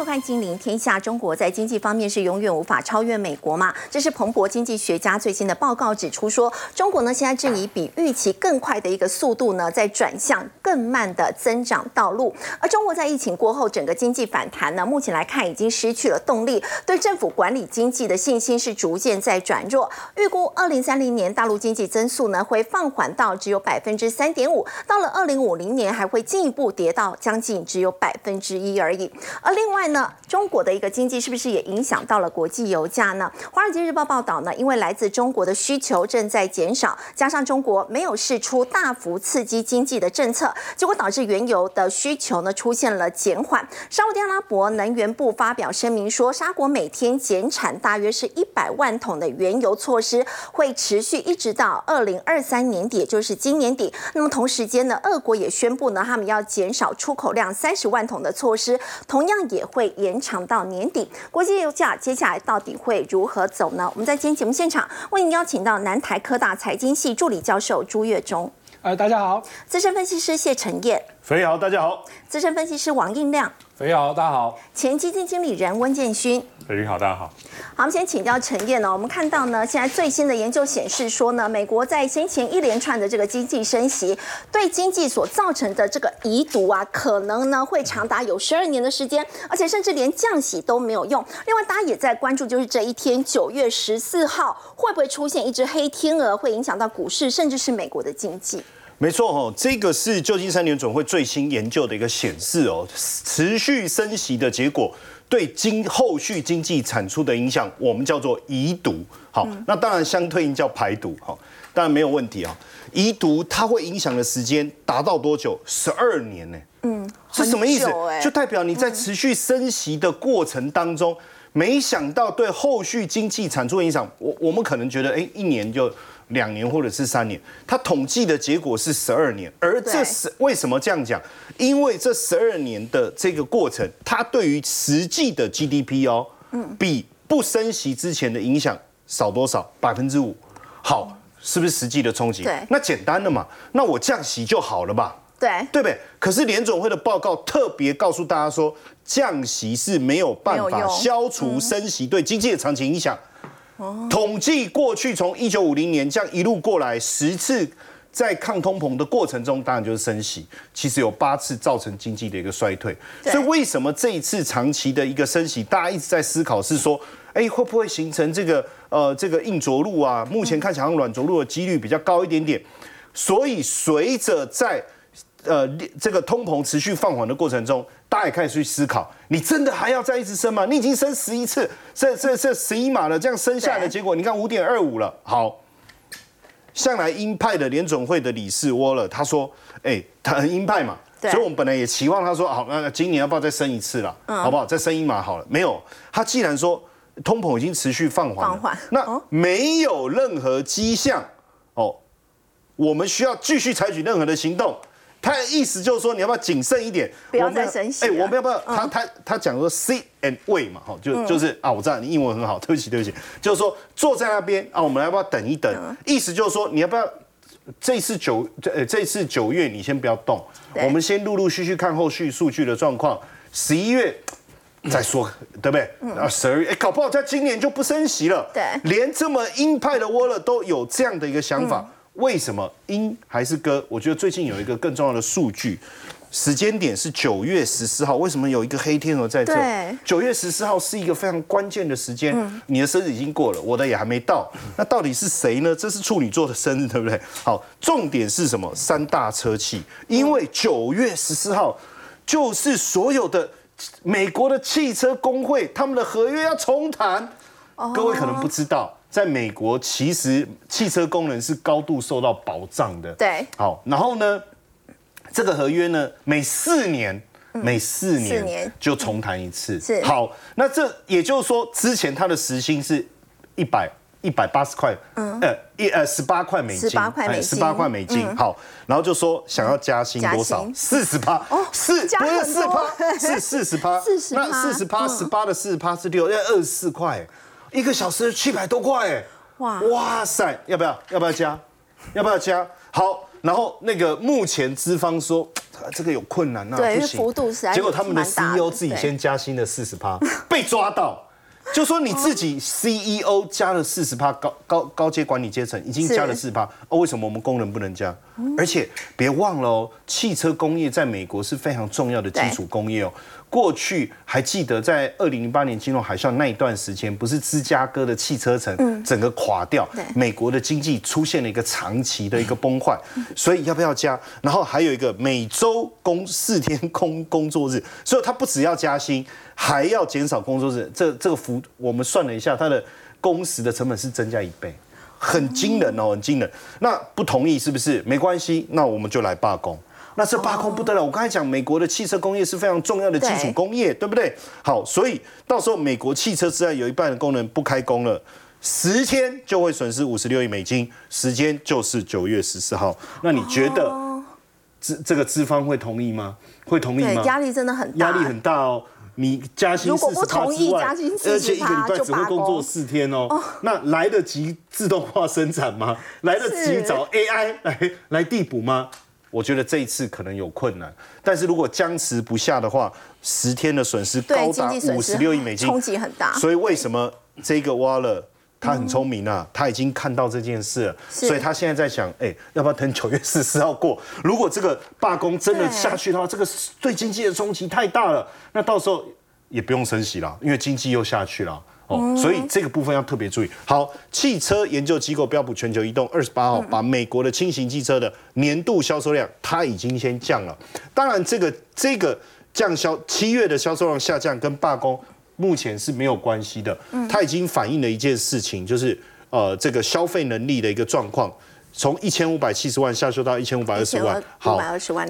收看《金陵天下》。中国在经济方面是永远无法超越美国嘛？这是彭博经济学家最新的报告指出，说中国呢现在正以比预期更快的一个速度呢，在转向更慢的增长道路。而中国在疫情过后，整个经济反弹呢，目前来看已经失去了动力，对政府管理经济的信心是逐渐在转弱。预估二零三零年大陆经济增速呢会放缓到只有百分之三点五，到了二零五零年还会进一步跌到将近只有百分之一而已。而另外呢，中国的一个经济是不是也影响到了国际油价呢？《华尔街日报》报道呢，因为来自中国的需求正在减少，加上中国没有释出大幅刺激经济的政策，结果导致原油的需求呢出现了减缓。沙特阿拉伯能源部发表声明说，沙国每天减产大约是一百万桶的原油措施会持续一直到二零二三年底，也就是今年底。那么同时间呢，俄国也宣布呢，他们要减少出口量三十万桶的措施。同样也会延长到年底。国际油价接下来到底会如何走呢？我们在今天节目现场为您邀请到南台科大财经系助理教授朱月忠，呃，大家好；资深分析师谢晨彦，肥豪，大家好；资深分析师王应亮，肥豪，大家好；前基金经理人温建勋。飞好，大家好。好，我们先请教陈燕呢。我们看到呢，现在最新的研究显示说呢，美国在先前一连串的这个经济升息，对经济所造成的这个遗毒啊，可能呢会长达有十二年的时间，而且甚至连降息都没有用。另外，大家也在关注，就是这一天九月十四号会不会出现一只黑天鹅，会影响到股市，甚至是美国的经济。没错哦，这个是旧金山联总会最新研究的一个显示哦，持续升息的结果。对经后续经济产出的影响，我们叫做遗毒。好，那当然相对应叫排毒。好，当然没有问题啊。遗毒它会影响的时间达到多久？十二年呢？嗯，是什么意思？就代表你在持续升息的过程当中，没想到对后续经济产出的影响。我我们可能觉得，哎，一年就。两年或者是三年，他统计的结果是十二年，而这是为什么这样讲？因为这十二年的这个过程，它对于实际的 GDP 哦，嗯，比不升息之前的影响少多少？百分之五。好，是不是实际的冲击？对，那简单的嘛，那我降息就好了吧？对，对不对？可是联总会的报告特别告诉大家说，降息是没有办法消除升息对经济的长期影响。统计过去从一九五零年这样一路过来十次在抗通膨的过程中，当然就是升息。其实有八次造成经济的一个衰退。所以为什么这一次长期的一个升息，大家一直在思考是说，哎，会不会形成这个呃这个硬着陆啊？目前看起来软着陆的几率比较高一点点。所以随着在呃，这个通膨持续放缓的过程中，大家也开始去思考：你真的还要再一直升吗？你已经升十一次，这这这十一码了，这样升下来的结果，你看五点二五了。好，向来鹰派的联总会的理事沃勒他说：“哎，他很鹰派嘛，所以我们本来也期望他说，好，那今年要不要再升一次了？好不好？再升一码好了。没有，他既然说通膨已经持续放缓，那没有任何迹象哦，我们需要继续采取任何的行动。”他的意思就是说，你要不要谨慎一点？不要再。哎，我们要不要？他他他讲说 sit and wait 嘛，哈，就就是啊，我知道你英文很好，对不起对不起，就是说坐在那边啊，我们要不要等一等？意思就是说，你要不要这次九这这次九月你先不要动，我们先陆陆续续看后续数据的状况，十一月再说，对不对？啊，十二月哎，搞不好在今年就不升息了。对，连这么鹰派的沃勒都有这样的一个想法。为什么鹰还是鸽？我觉得最近有一个更重要的数据，时间点是九月十四号。为什么有一个黑天鹅在这？九月十四号是一个非常关键的时间。你的生日已经过了，我的也还没到。那到底是谁呢？这是处女座的生日，对不对？好，重点是什么？三大车企，因为九月十四号就是所有的美国的汽车工会他们的合约要重谈。各位可能不知道。在美国，其实汽车工人是高度受到保障的。对，好，然后呢，这个合约呢，每四年，每四年就重谈一次。是，好，那这也就是说，之前他的时薪是一百一百八十块，嗯，呃，一呃十八块美金，十八块美金，十八块美金。好，然后就说想要加薪多少？四十八，哦，四不是四趴，是四十趴，四十那四十趴，十八的四十趴是六，要二十四块。一个小时七百多块哎，哇哇塞，要不要要不要加？要不要加？好，然后那个目前资方说这个有困难呐，对，因为幅度是结果他们的 CEO 自己先加薪了四十趴，被抓到。就说你自己 CEO 加了四十趴，高高高阶管理阶层已经加了四十趴，哦，为什么我们工人不能加？而且别忘了哦，汽车工业在美国是非常重要的基础工业哦。过去还记得在二零零八年金融海啸那一段时间，不是芝加哥的汽车城整个垮掉，美国的经济出现了一个长期的一个崩坏，所以要不要加？然后还有一个每周工四天工工作日，所以他不只要加薪，还要减少工作日。这这个幅我们算了一下，他的工时的成本是增加一倍，很惊人哦，很惊人。那不同意是不是？没关系，那我们就来罢工。那这罢工不得了！我刚才讲，美国的汽车工业是非常重要的基础工业，对不对？好，所以到时候美国汽车之外有一半的工人不开工了，十天就会损失五十六亿美金，时间就是九月十四号。那你觉得资这个资方会同意吗？会同意吗？压力真的很大，压力很大哦。你加薪是不同意加薪，而且一个礼拜只会工作四天哦，那来得及自动化生产吗？来得及找 AI 来来递补吗？我觉得这一次可能有困难，但是如果僵持不下的话，十天的损失高达五十六亿美金，冲击很大。所以为什么这个挖了？他很聪明啊，他已经看到这件事了，所以他现在在想，哎，要不要等九月十四号过？如果这个罢工真的下去的话，这个对经济的冲击太大了，那到时候也不用升息了，因为经济又下去了。哦，所以这个部分要特别注意。好，汽车研究机构标普全球移动二十八号把美国的轻型汽车的年度销售量，它已经先降了。当然，这个这个降销七月的销售量下降跟罢工目前是没有关系的。嗯，它已经反映了一件事情，就是呃这个消费能力的一个状况，从一千五百七十万下修到一千五百二十万。好，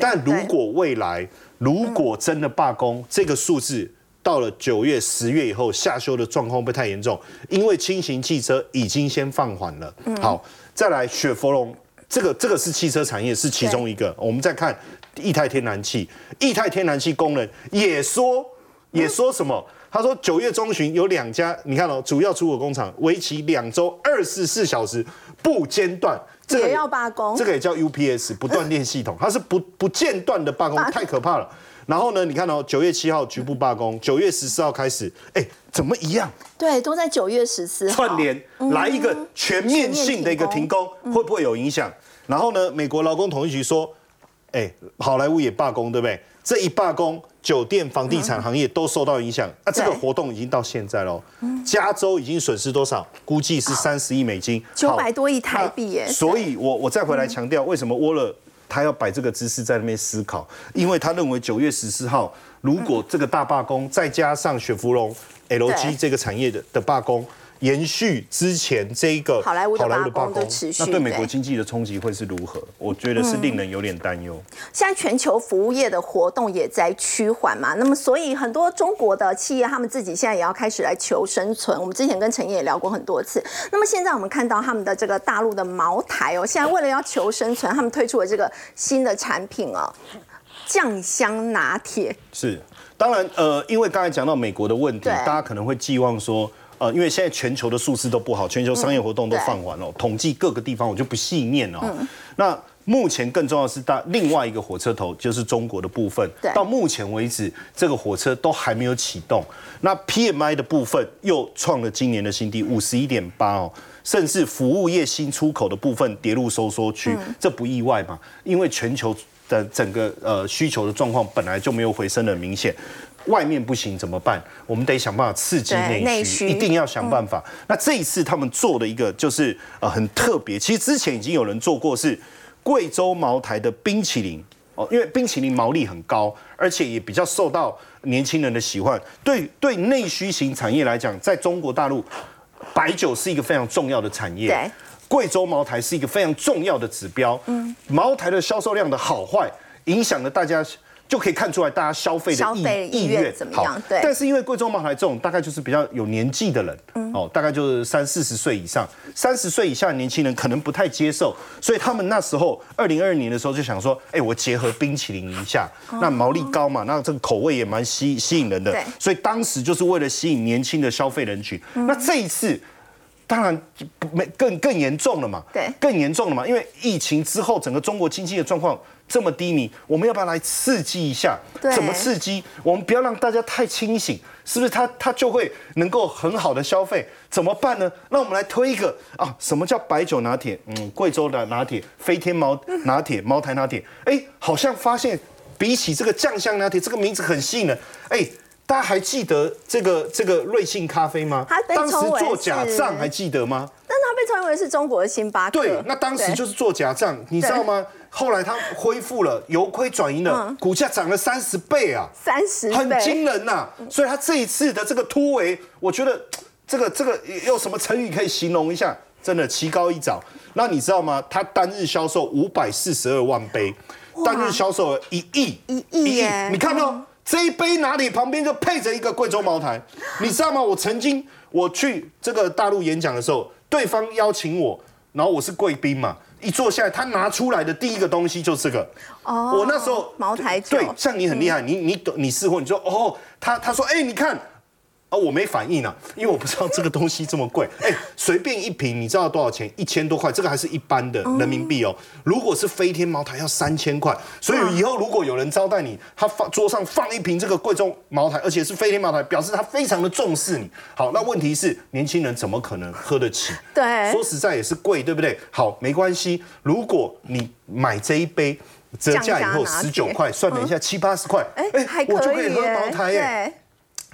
但如果未来如果真的罢工，这个数字。到了九月、十月以后，下修的状况不太严重，因为轻型汽车已经先放缓了。好，再来雪佛龙，这个这个是汽车产业是其中一个。我们再看液态天然气，液态天然气工人也说也说什么？他说九月中旬有两家，你看哦，主要出口工厂为期两周二十四小时不间断，这个也要罢工，这个也叫 UPS 不断电系统，它是不不间断的罢工，太可怕了。然后呢？你看哦，九月七号局部罢工，九月十四号开始，哎，怎么一样？对，都在九月十四号串联来一个全面性的一个停工，会不会有影响？然后呢？美国劳工统一局说，哎，好莱坞也罢工，对不对？这一罢工，酒店、房地产行业都受到影响。啊，这个活动已经到现在喽。加州已经损失多少？估计是三十亿美金，九百多亿台币耶。所以我我再回来强调，为什么沃勒？他要摆这个姿势在那边思考，因为他认为九月十四号，如果这个大罢工，再加上雪佛龙、LG 这个产业的的罢工。延续之前这一个好莱坞的罢工的持续，那对美国经济的冲击会是如何？我觉得是令人有点担忧。现在全球服务业的活动也在趋缓嘛，那么所以很多中国的企业他们自己现在也要开始来求生存。我们之前跟陈烨也聊过很多次。那么现在我们看到他们的这个大陆的茅台哦，现在为了要求生存，他们推出了这个新的产品哦，酱香拿铁。是，当然呃，因为刚才讲到美国的问题，大家可能会寄望说。呃，因为现在全球的数字都不好，全球商业活动都放缓了。统计各个地方，我就不细念了。那目前更重要是大另外一个火车头，就是中国的部分。到目前为止，这个火车都还没有启动。那 PMI 的部分又创了今年的新低，五十一点八哦。甚至服务业新出口的部分跌入收缩区，这不意外嘛？因为全球的整个呃需求的状况本来就没有回升的明显。外面不行怎么办？我们得想办法刺激内需，一定要想办法。那这一次他们做的一个就是呃很特别，其实之前已经有人做过，是贵州茅台的冰淇淋哦，因为冰淇淋毛利很高，而且也比较受到年轻人的喜欢。对对，内需型产业来讲，在中国大陆，白酒是一个非常重要的产业。对，贵州茅台是一个非常重要的指标。嗯，茅台的销售量的好坏，影响了大家。就可以看出来大家消费的意意愿怎么样？对，但是因为贵州茅台这种大概就是比较有年纪的人，哦，大概就是三四十岁以上，三十岁以下的年轻人可能不太接受，所以他们那时候二零二二年的时候就想说，哎，我结合冰淇淋一下，那毛利高嘛，那这个口味也蛮吸吸引人的，所以当时就是为了吸引年轻的消费人群。那这一次。当然没更更严重了嘛，对，更严重了嘛，因为疫情之后整个中国经济的状况这么低迷，我们要不要来刺激一下？怎么刺激？我们不要让大家太清醒，是不是？他他就会能够很好的消费，怎么办呢？那我们来推一个啊，什么叫白酒拿铁？嗯，贵州的拿铁，飞天茅拿铁，茅台拿铁，哎，好像发现比起这个酱香拿铁这个名字很吸引人，哎。大家还记得这个这个瑞幸咖啡吗？当时做假账还记得吗？但他被称为是中国的星巴克。对，那当时就是做假账，你知道吗？后来他恢复了，由亏转盈了，股价涨了三十倍啊！三十很惊人呐！所以他这一次的这个突围，我觉得这个这个用什么成语可以形容一下？真的棋高一早。那你知道吗？他单日销售五百四十二万杯，单日销售一亿一亿，你看到？这一杯哪里旁边就配着一个贵州茅台，你知道吗？我曾经我去这个大陆演讲的时候，对方邀请我，然后我是贵宾嘛，一坐下来，他拿出来的第一个东西就是这个。哦，我那时候茅台酒，对，像你很厉害，你你懂，你试过，你说哦，他他说，哎，你看。啊，我没反应啊，因为我不知道这个东西这么贵。哎，随便一瓶，你知道多少钱？一千多块，这个还是一般的人民币哦。如果是飞天茅台，要三千块。所以以后如果有人招待你，他放桌上放一瓶这个贵重茅台，而且是飞天茅台，表示他非常的重视你。好，那问题是年轻人怎么可能喝得起？对，说实在也是贵，对不对？好，没关系。如果你买这一杯折价以后十九块，算了一下七八十块，哎，我就可以喝茅台耶。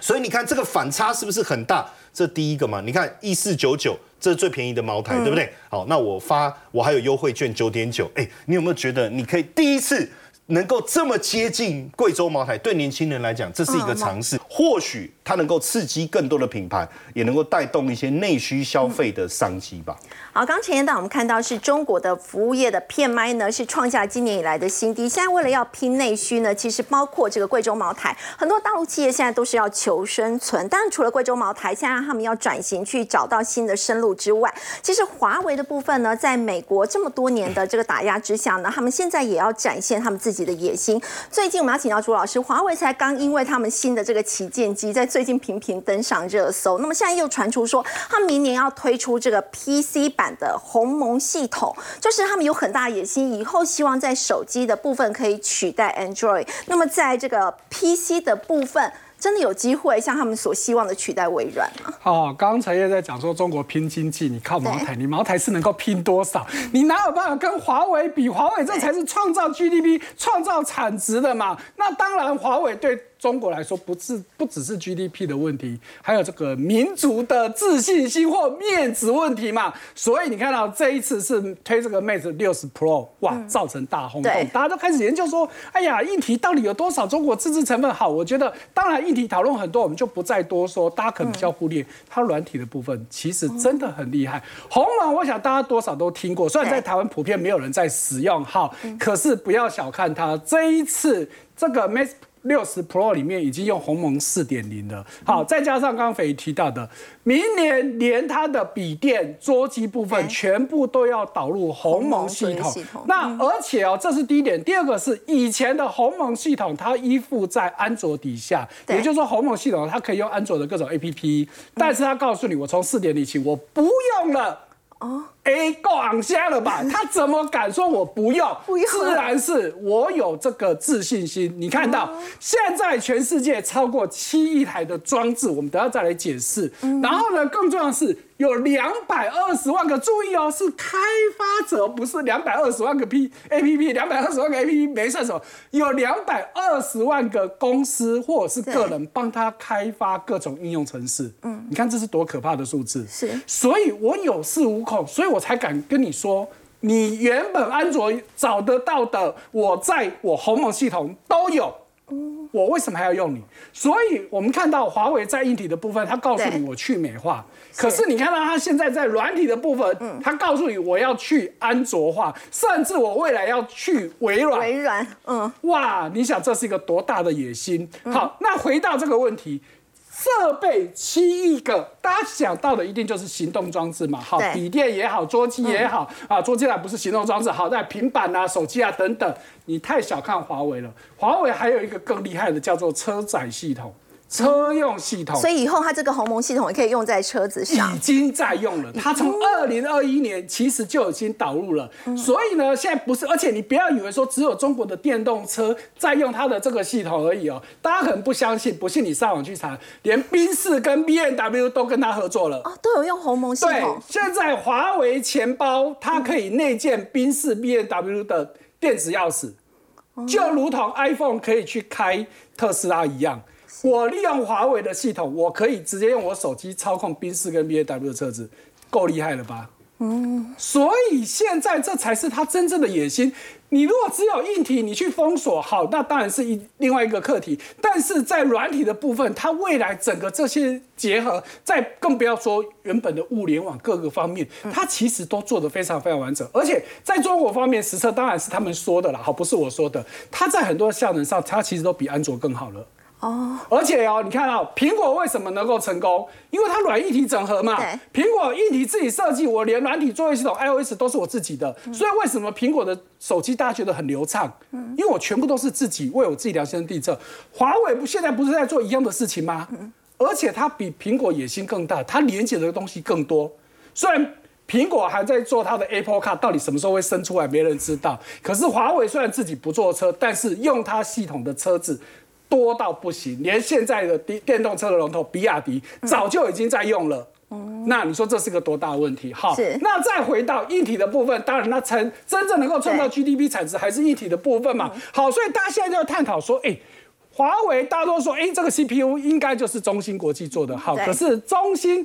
所以你看这个反差是不是很大？这第一个嘛，你看一四九九，这是最便宜的茅台，对不对？好，那我发我还有优惠券九点九，哎，你有没有觉得你可以第一次？能够这么接近贵州茅台，对年轻人来讲，这是一个尝试。或许它能够刺激更多的品牌，也能够带动一些内需消费的商机吧。好，刚前一段我们看到是中国的服务业的 PMI 呢，是创下今年以来的新低。现在为了要拼内需呢，其实包括这个贵州茅台，很多大陆企业现在都是要求生存。当然，除了贵州茅台，现在他们要转型去找到新的生路之外，其实华为的部分呢，在美国这么多年的这个打压之下呢，他们现在也要展现他们自己。的野心。最近我们要请教朱老师，华为才刚因为他们新的这个旗舰机，在最近频频登上热搜。那么现在又传出说，他明年要推出这个 PC 版的鸿蒙系统，就是他们有很大野心，以后希望在手机的部分可以取代 Android。那么在这个 PC 的部分。真的有机会像他们所希望的取代微软吗？哦，刚才也在讲说中国拼经济，你靠茅台，你茅台是能够拼多少？你哪有办法跟华为比？华为这才是创造 GDP、创造产值的嘛。那当然，华为对。中国来说，不是不只是 GDP 的问题，还有这个民族的自信心或面子问题嘛。所以你看到这一次是推这个 Mate 六十 Pro，哇，造成大轰动，大家都开始研究说，哎呀，议题到底有多少中国自制成分好？我觉得，当然议题讨论很多，我们就不再多说。大家可能比较忽略它软体的部分，其实真的很厉害。鸿蒙，我想大家多少都听过，虽然在台湾普遍没有人在使用，好，可是不要小看它，这一次这个 Mate。六十 Pro 里面已经用鸿蒙四点零了，好，再加上刚刚斐提到的，明年连它的笔电、桌机部分全部都要导入鸿蒙系统。那而且哦，这是第一点，第二个是以前的鸿蒙系统它依附在安卓底下，也就是说鸿蒙系统它可以用安卓的各种 APP，但是它告诉你，我从四点零起我不用了。哦，哎，够昂虾了吧？他怎么敢说我不用？不用，自然是我有这个自信心。你看到现在全世界超过七亿台的装置，我们等下再来解释。然后呢，更重要的是。有两百二十万个，注意哦，是开发者，不是两百二十万个 P A P P，两百二十万个 A P P 没算什么，有两百二十万个公司或者是个人帮他开发各种应用程式。嗯，你看这是多可怕的数字。是，所以我有恃无恐，所以我才敢跟你说，你原本安卓找得到的，我在我鸿蒙系统都有。我为什么还要用你？所以我们看到华为在硬体的部分，它告诉你我去美化。可是你看到它现在在软体的部分，它告诉你我要去安卓化，甚至我未来要去微软。微软，嗯，哇，你想这是一个多大的野心？好，那回到这个问题。设备七亿个，大家想到的一定就是行动装置嘛？好，笔电也好，桌机也好啊，桌机啊不是行动装置，好在平板啊、手机啊等等。你太小看华为了，华为还有一个更厉害的，叫做车载系统。车用系统，所以以后它这个鸿蒙系统也可以用在车子上，已经在用了。它从二零二一年其实就已经导入了，所以呢，现在不是，而且你不要以为说只有中国的电动车在用它的这个系统而已哦。大家可能不相信，不信你上网去查，连宾士跟 B N W 都跟它合作了，哦，都有用鸿蒙系对统，，现在华为钱包它可以内建宾士 B N W 的电子钥匙，就如同 iPhone 可以去开特斯拉一样。我利用华为的系统，我可以直接用我手机操控宾士跟 B A W 的车子，够厉害了吧？嗯，所以现在这才是他真正的野心。你如果只有硬体，你去封锁，好，那当然是一另外一个课题。但是在软体的部分，它未来整个这些结合，再更不要说原本的物联网各个方面，它其实都做得非常非常完整。而且在中国方面，实测当然是他们说的啦，好，不是我说的。它在很多效能上，它其实都比安卓更好了。哦，而且哦，你看到、苹果为什么能够成功？因为它软硬体整合嘛。对苹果硬体自己设计，我连软体作业系统 iOS 都是我自己的，所以为什么苹果的手机大家觉得很流畅？因为我全部都是自己为我自己量身定制。华为不现在不是在做一样的事情吗？而且它比苹果野心更大，它连接的东西更多。虽然苹果还在做它的 Apple Car，到底什么时候会生出来，没人知道。可是华为虽然自己不做车，但是用它系统的车子多到不行，连现在的电电动车的龙头比亚迪早就已经在用了。那你说这是个多大的问题？好，那再回到硬体的部分，当然它成真正能够创造 GDP 产值还是硬体的部分嘛。好，所以大家现在就要探讨说，哎、华为大家都说，哎、这个 CPU 应该就是中芯国际做的，好，可是中芯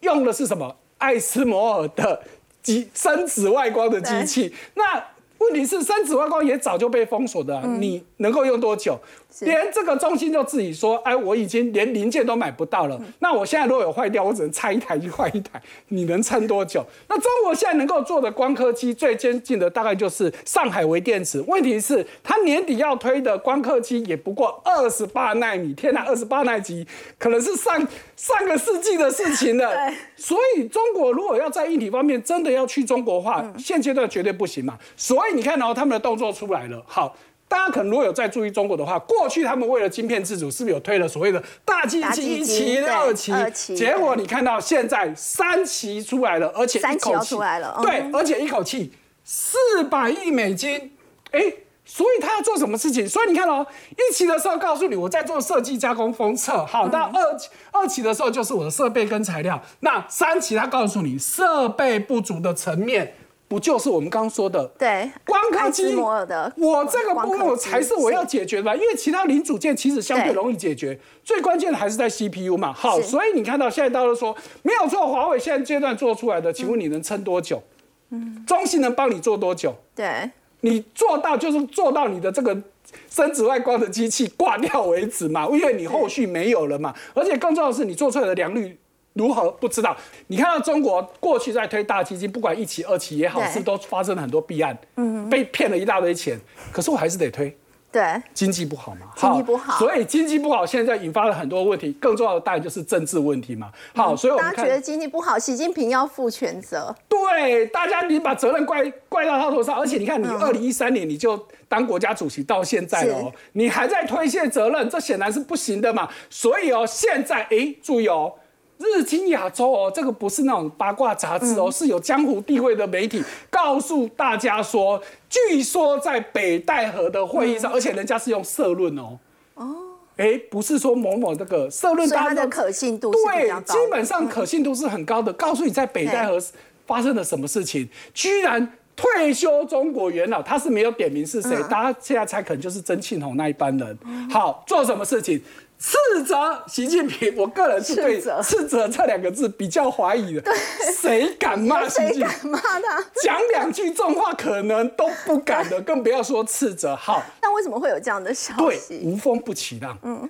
用的是什么？爱斯摩尔的机深紫外光的机器。那问题是，三指外光也早就被封锁的啊、你能够用多久？连这个中心就自己说，哎，我已经连零件都买不到了。那我现在如果有坏掉，我只能拆一台去换一台，你能撑多久？那中国现在能够做的光刻机最先进的大概就是上海微电子。问题是，它年底要推的光刻机也不过二十八纳米，天哪，二十八纳米可能是上上个世纪的事情了。所以中国如果要在硬体方面真的要去中国化，现阶段绝对不行嘛。所以你看哦、他们的动作出来了，好。大家可能如果有在注意中国的话，过去他们为了晶片自主，是不是有推了所谓的大基金期、二期二？期结果你看到现在三期出来了，而且三期要一口气出来了对嗯，而且一口气四百亿美金，哎。所以他要做什么事情？所以你看哦，一期的时候告诉你我在做设计加工封测，好，那二期二期的时候就是我的设备跟材料，那三期他告诉你设备不足的层面，不就是我们刚刚说的对，光刻机我这个部分才是我要解决的吧，因为其他零组件其实相对对容易解决，最关键的还是在 CPU 嘛。好，所以你看到现在大家都说没有做，华为现在阶段做出来的，请问你能撑多久？嗯，中芯能帮你做多久？对，你做到就是做到你的这个深紫外光的机器挂掉为止嘛，因为你后续没有了嘛。而且更重要的是，你做出来的良率如何不知道。你看到中国过去在推大基金，不管一期、二期也好，是都发生了很多弊案，嗯，被骗了一大堆钱。可是我还是得推。对，经济不好嘛，经济不好所以经济不好，现在引发了很多问题，更重要的当然就是政治问题嘛。好，所以我们大家觉得经济不好，习近平要负全责。对，大家你把责任怪怪到他头上，而且你看，你二零一三年你就当国家主席到现在了哦，你还在推卸责任，这显然是不行的嘛。所以哦，现在哎，注意哦。日清亚洲哦，这个不是那种八卦杂志哦，是有江湖地位的媒体告诉大家说，据说在北戴河的会议上，而且人家是用社论哦。哦，哎，不是说某某这个社论，它的可信度是对。基本上可信度是很高的。告诉你在北戴河发生了什么事情，居然退休中国元老，他是没有点名是谁，大家现在猜可能就是曾庆红那一班人。好，做什么事情？斥责习近平，我个人是对斥责这两个字比较怀疑的。谁敢骂 习谁近平？敢骂他？讲两句重话可能都不敢的，更不要说斥责。好，那为什么会有这样的消息对，息？无风不起浪。嗯，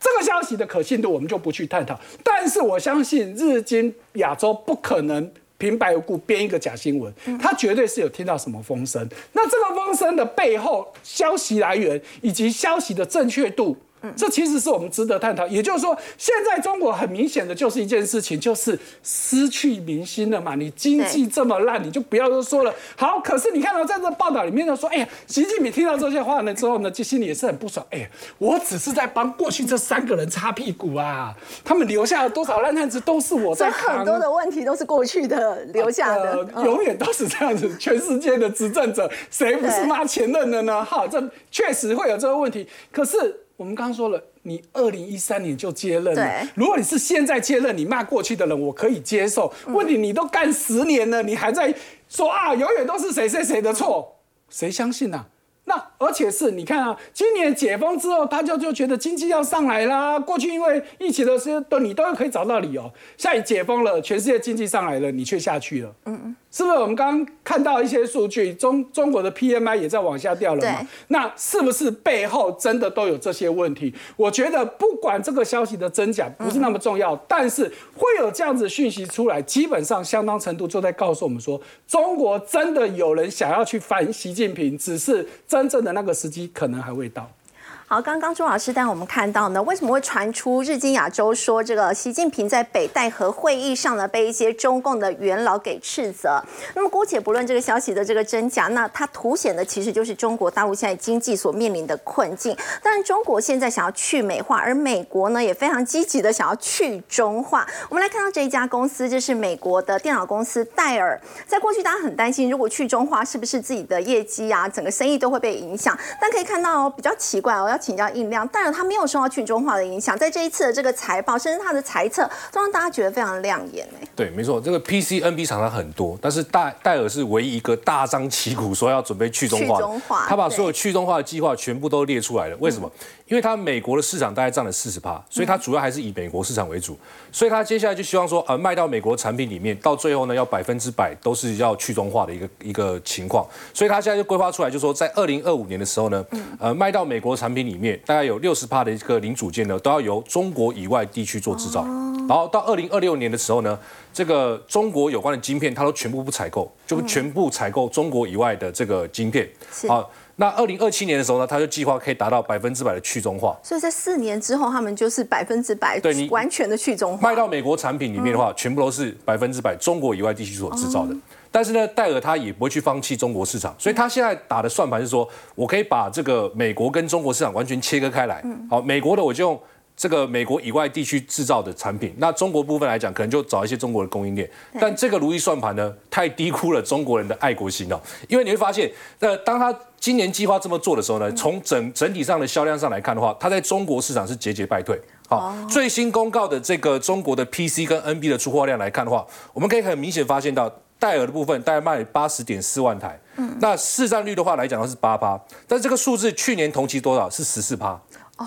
这个消息的可信度我们就不去探讨，但是我相信日经亚洲不可能。平白无故编一个假新闻，他绝对是有听到什么风声。那这个风声的背后消息来源以及消息的正确度，这其实是我们值得探讨。也就是说，现在中国很明显的就是一件事情，就是失去民心了嘛。你经济这么烂，你就不要说了。好，可是你看到在这报道里面呢，说，哎呀，习近平听到这些话呢之后呢，就心里也是很不爽。哎呀，我只是在帮过去这三个人擦屁股啊，他们留下了多少烂摊子都是我在扛。很多的问题都是过去的留下的，永远都是这样子。全世界的执政者，谁不是骂前任的呢？哈，这确实会有这个问题。可是。我们刚刚说了，你二零一三年就接任了。如果你是现在接任，你骂过去的人，我可以接受。问题你都干十年了，你还在说啊，永远都是谁谁谁的错，谁相信呢？那而且是你看啊，今年解封之后，大家就觉得经济要上来啦。过去因为疫情的时候，都你都可以找到理由。现在解封了，全世界经济上来了，你却下去了。嗯嗯。是不是我们刚刚看到一些数据，中中国的 PMI 也在往下掉了嘛？那是不是背后真的都有这些问题？我觉得不管这个消息的真假不是那么重要，但是会有这样子讯息出来，基本上相当程度就在告诉我们说，中国真的有人想要去反习近平，只是真正的那个时机可能还未到。好，刚刚朱老师带我们看到呢，为什么会传出日经亚洲说这个习近平在北戴河会议上呢被一些中共的元老给斥责？那么姑且不论这个消息的这个真假，那它凸显的其实就是中国大陆现在经济所面临的困境。当然，中国现在想要去美化，而美国呢也非常积极的想要去中化。我们来看到这一家公司，这是美国的电脑公司戴尔。在过去，大家很担心，如果去中化，是不是自己的业绩啊，整个生意都会被影响？但可以看到哦，比较奇怪哦，要。请教印亮，当然他没有受到去中化的影响，在这一次的这个财报，甚至他的财测，都让大家觉得非常亮眼哎。对，没错，这个 PC、NB 厂商很多，但是戴戴尔是唯一一个大张旗鼓说要准备去中化，他把所有去中化的计划全部都列出来了。为什么？因为它美国的市场大概占了四十趴，所以它主要还是以美国市场为主，所以它接下来就希望说，呃，卖到美国产品里面，到最后呢，要百分之百都是要去中化的一个一个情况，所以它现在就规划出来，就说在二零二五年的时候呢，呃，卖到美国产品里面，大概有六十趴的一个零组件呢，都要由中国以外地区做制造，然后到二零二六年的时候呢，这个中国有关的晶片，它都全部不采购，就全部采购中国以外的这个晶片，好。那二零二七年的时候呢，他就计划可以达到百分之百的去中化。所以在四年之后，他们就是百分之百，对你完全的去中化。卖到美国产品里面的话，全部都是百分之百中国以外地区所制造的。但是呢，戴尔他也不会去放弃中国市场，所以他现在打的算盘是说，我可以把这个美国跟中国市场完全切割开来。好，美国的我就用。这个美国以外地区制造的产品，那中国部分来讲，可能就找一些中国的供应链。但这个如意算盘呢，太低估了中国人的爱国心了。因为你会发现，那，当他今年计划这么做的时候呢，从整整体上的销量上来看的话，它在中国市场是节节败退。好，最新公告的这个中国的 PC 跟 NB 的出货量来看的话，我们可以很明显发现到戴尔的部分大概卖八十点四万台，嗯，那市占率的话来讲的话是八趴，但这个数字去年同期多少是十四趴。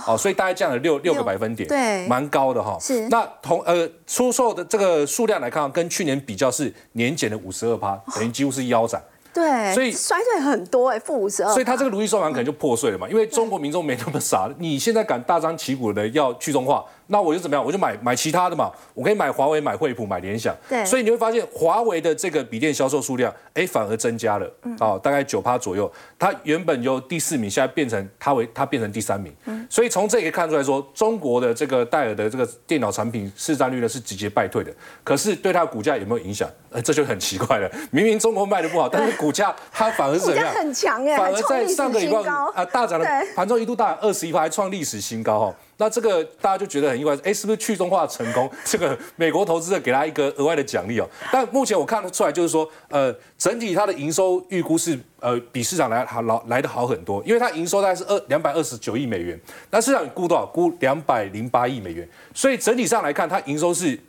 哦，所以大概降了六六个百分点，对，蛮高的哈。是。那同呃出售的这个数量来看，跟去年比较是年减了五十二趴，等于几乎是腰斩。对。所以衰退很多哎，负五十二。所以它这个如意算盘可能就破碎了嘛，因为中国民众没那么傻，你现在敢大张旗鼓的要去中化。那我就怎么样？我就买买其他的嘛，我可以买华为、买惠普、买联想。对。所以你会发现，华为的这个笔电销售数量，哎，反而增加了，哦，大概九趴左右。它原本由第四名，现在变成它为它变成第三名。嗯。所以从这可以看出来说，中国的这个戴尔的这个电脑产品市占率呢是直接败退的。可是对它的股价有没有影响？呃，这就很奇怪了。明明中国卖的不好，但是 股价它反而是怎样？很强哎，反而在上个礼拜啊大涨了，盘中一度大涨二十一趴，还创历史新高哈。那这个大家就觉得很意外，哎，是不是去中化成功？这个美国投资者给他一个额外的奖励哦。但目前我看得出来，就是说，呃，整体它的营收预估是呃比市场来好来来的好很多，因为它营收大概是二两百二十九亿美元，那市场估多少？估两百零八亿美元，所以整体上来看，它营收是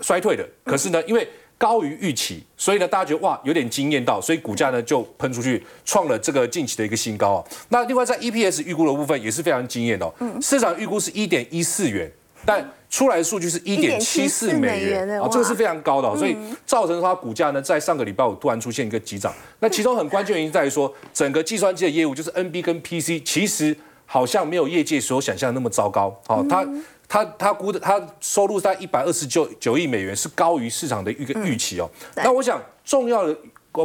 衰退的。可是呢，因为高于预期，所以呢，大家觉得哇，有点惊艳到，所以股价呢就喷出去，创了这个近期的一个新高啊。那另外在 EPS 预估的部分也是非常惊艳的，嗯，市场预估是一点一四元，但出来的数据是一点七四美元啊，这个是非常高的，所以造成它股价呢在上个礼拜五突然出现一个急涨。那其中很关键原因在于说，整个计算机的业务就是 NB 跟 PC，其实好像没有业界所想象的那么糟糕，好，它。他他估的他收入在一百二十九九亿美元，是高于市场的一个预期哦。那我想重要的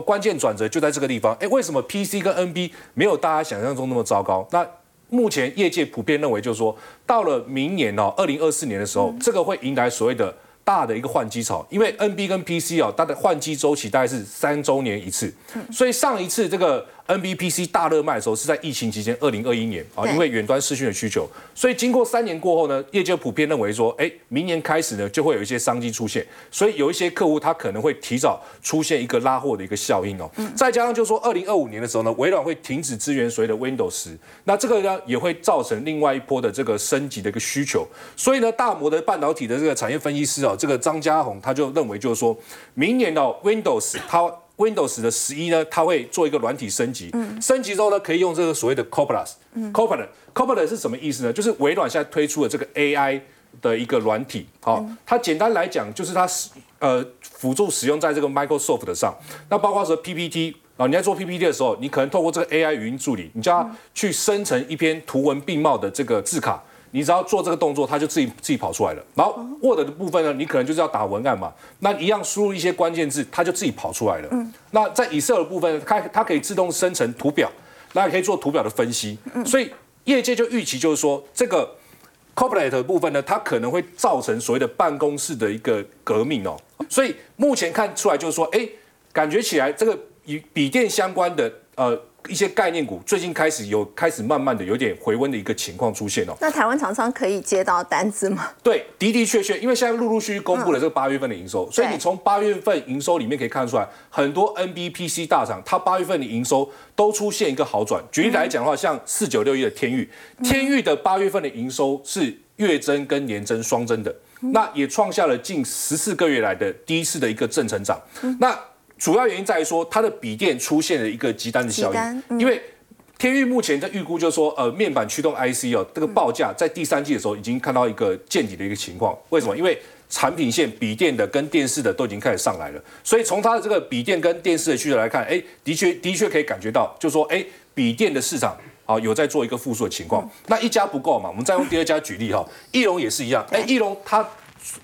关键转折就在这个地方。哎，为什么 PC 跟 NB 没有大家想象中那么糟糕？那目前业界普遍认为，就是说到了明年哦，二零二四年的时候，这个会迎来所谓的。大的一个换机潮，因为 NB 跟 PC 啊，它的换机周期大概是三周年一次，所以上一次这个。NBPC 大热卖的时候是在疫情期间，二零二一年啊，因为远端视讯的需求，所以经过三年过后呢，业界普遍认为说，哎，明年开始呢就会有一些商机出现，所以有一些客户他可能会提早出现一个拉货的一个效应哦。再加上就是说，二零二五年的时候呢，微软会停止支援所谓的 Windows 十，那这个呢也会造成另外一波的这个升级的一个需求。所以呢，大摩的半导体的这个产业分析师哦，这个张家宏他就认为就是说，明年的 Windows 它。Windows 的十一呢，它会做一个软体升级，升级之后呢，可以用这个所谓的 Copilot，Copilot，Copilot 是什么意思呢？就是微软现在推出的这个 AI 的一个软体，好，它简单来讲就是它使呃辅助使用在这个 Microsoft 上，那包括说 PPT 啊，你在做 PPT 的时候，你可能透过这个 AI 语音助理，你叫它去生成一篇图文并茂的这个字卡。你只要做这个动作，它就自己自己跑出来了。然后 Word 的部分呢，你可能就是要打文案嘛，那一样输入一些关键字，它就自己跑出来了。那在 Excel 的部分，它它可以自动生成图表，那也可以做图表的分析。所以业界就预期就是说，这个 Copilot 的部分呢，它可能会造成所谓的办公室的一个革命哦。所以目前看出来就是说，哎，感觉起来这个与笔电相关的呃。一些概念股最近开始有开始慢慢的有点回温的一个情况出现哦。那台湾厂商可以接到单子吗？对，的的确确，因为现在陆陆续续公布了这个八月份的营收，所以你从八月份营收里面可以看出来，很多 NBPC 大厂它八月份的营收都出现一个好转。举例来讲的话，像四九六一的天域，天域的八月份的营收是月增跟年增双增的，那也创下了近十四个月来的第一次的一个正成长。那主要原因在于说，它的笔电出现了一个极单的效应，因为天域目前在预估，就是说，呃，面板驱动 IC 哦，这个报价在第三季的时候已经看到一个见底的一个情况。为什么？因为产品线笔电的跟电视的都已经开始上来了，所以从它的这个笔电跟电视的需求来看，哎，的确的确可以感觉到，就是说，哎，笔电的市场啊有在做一个复苏的情况。那一家不够嘛，我们再用第二家举例哈，翼龙也是一样，哎，翼龙它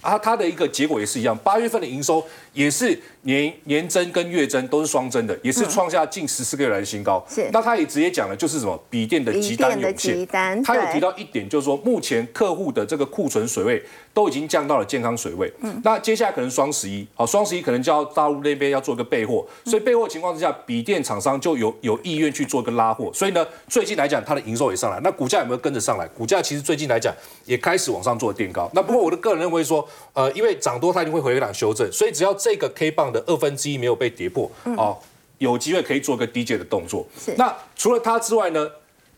啊它的一个结果也是一样，八月份的营收也是。年年增跟月增都是双增的，也是创下近十四个月来的新高。是，那他也直接讲了，就是什么笔电的急单涌现。他有提到一点，就是说目前客户的这个库存水位都已经降到了健康水位。嗯，那接下来可能双十一，好，双十一可能就要大陆那边要做一个备货，所以备货情况之下，笔电厂商就有有意愿去做一个拉货。所以呢，最近来讲，它的营收也上来，那股价有没有跟着上来？股价其实最近来讲也开始往上做垫高。那不过我的个人认为说，呃，因为涨多它一定会回档修正，所以只要这个 K 棒的二分之一没有被跌破，哦，有机会可以做个低阶的动作。那除了它之外呢？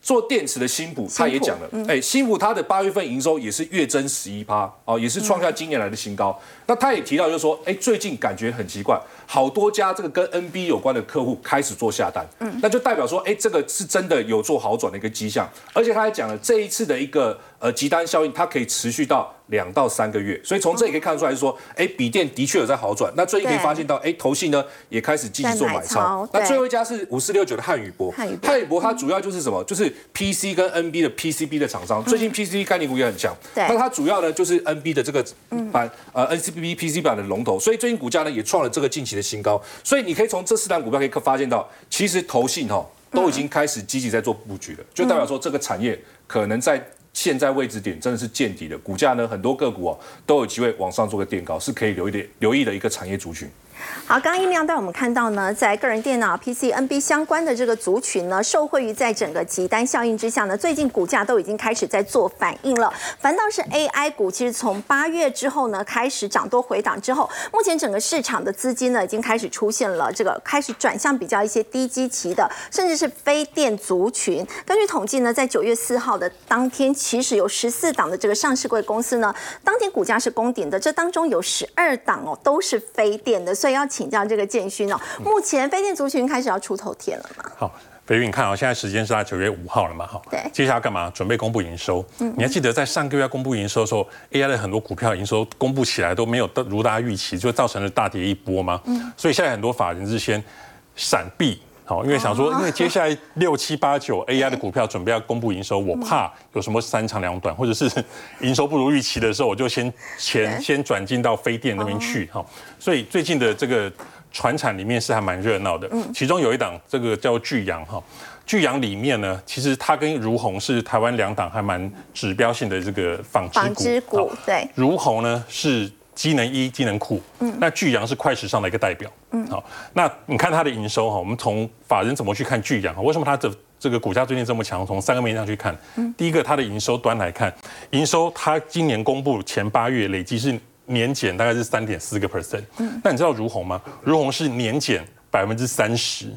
做电池的新普，他也讲了，哎，新普它的八月份营收也是月增十一趴，哦，也是创下今年来的新高。那他也提到，就是说，哎，最近感觉很奇怪，好多家这个跟 NB 有关的客户开始做下单，嗯，那就代表说，哎，这个是真的有做好转的一个迹象。而且他还讲了，这一次的一个呃集单效应，它可以持续到。两到三个月，所以从这里可以看得出来，是说，哎，笔电的确有在好转。那最近可以发现到，哎，投信呢也开始积极做买超。那最后一家是五四六九的汉语博，汉语博它主要就是什么？就是 PC 跟 NB 的 PCB 的厂商。最近 PC 概念股也很强。那它主要呢就是 NB 的这个版呃 NCBB PC 版的龙头，所以最近股价呢也创了这个近期的新高。所以你可以从这四档股票可以发现到，其实投信哈都已经开始积极在做布局了，就代表说这个产业可能在。现在位置点真的是见底的，股价呢很多个股哦都有机会往上做个垫高，是可以留一点留意的一个产业族群。好，刚刚一亮带我们看到呢，在个人电脑 PC、NB 相关的这个族群呢，受惠于在整个集单效应之下呢，最近股价都已经开始在做反应了。反倒是 AI 股，其实从八月之后呢，开始涨多回档之后，目前整个市场的资金呢，已经开始出现了这个开始转向比较一些低基期的，甚至是非电族群。根据统计呢，在九月四号的当天，其实有十四档的这个上市柜公司呢，当天股价是攻顶的，这当中有十二档哦，都是非电的，所以要请教这个建勋哦，目前飞电族群开始要出头天了吗？好，飞云，你看啊，现在时间是在九月五号了嘛？哈，对，接下来干嘛？准备公布营收。嗯，你还记得在上个月公布营收的时候，AI 的很多股票营收公布起来都没有如大家预期，就造成了大跌一波吗？嗯，所以现在很多法人是先闪避。好，因为想说，因为接下来六七八九 AI 的股票准备要公布营收，我怕有什么三长两短，或者是 营收不如预期的时候，我就先钱先转进到飞电那边去。哈，所以最近的这个船产里面是还蛮热闹的，其中有一档这个叫巨阳哈，巨阳里面呢，其实它跟如虹是台湾两档还蛮指标性的这个纺织股，对，如虹呢是机能一机能库，嗯，那巨阳是快时尚的一个代表，嗯，好，那你看它的营收哈，我们从法人怎么去看巨阳？为什么它的这个股价最近这么强？从三个面向去看，第一个它的营收端来看，营收它今年公布前八月累计是年减大概是三点四个 percent，嗯，那你知道如虹吗？如虹是年减百分之三十，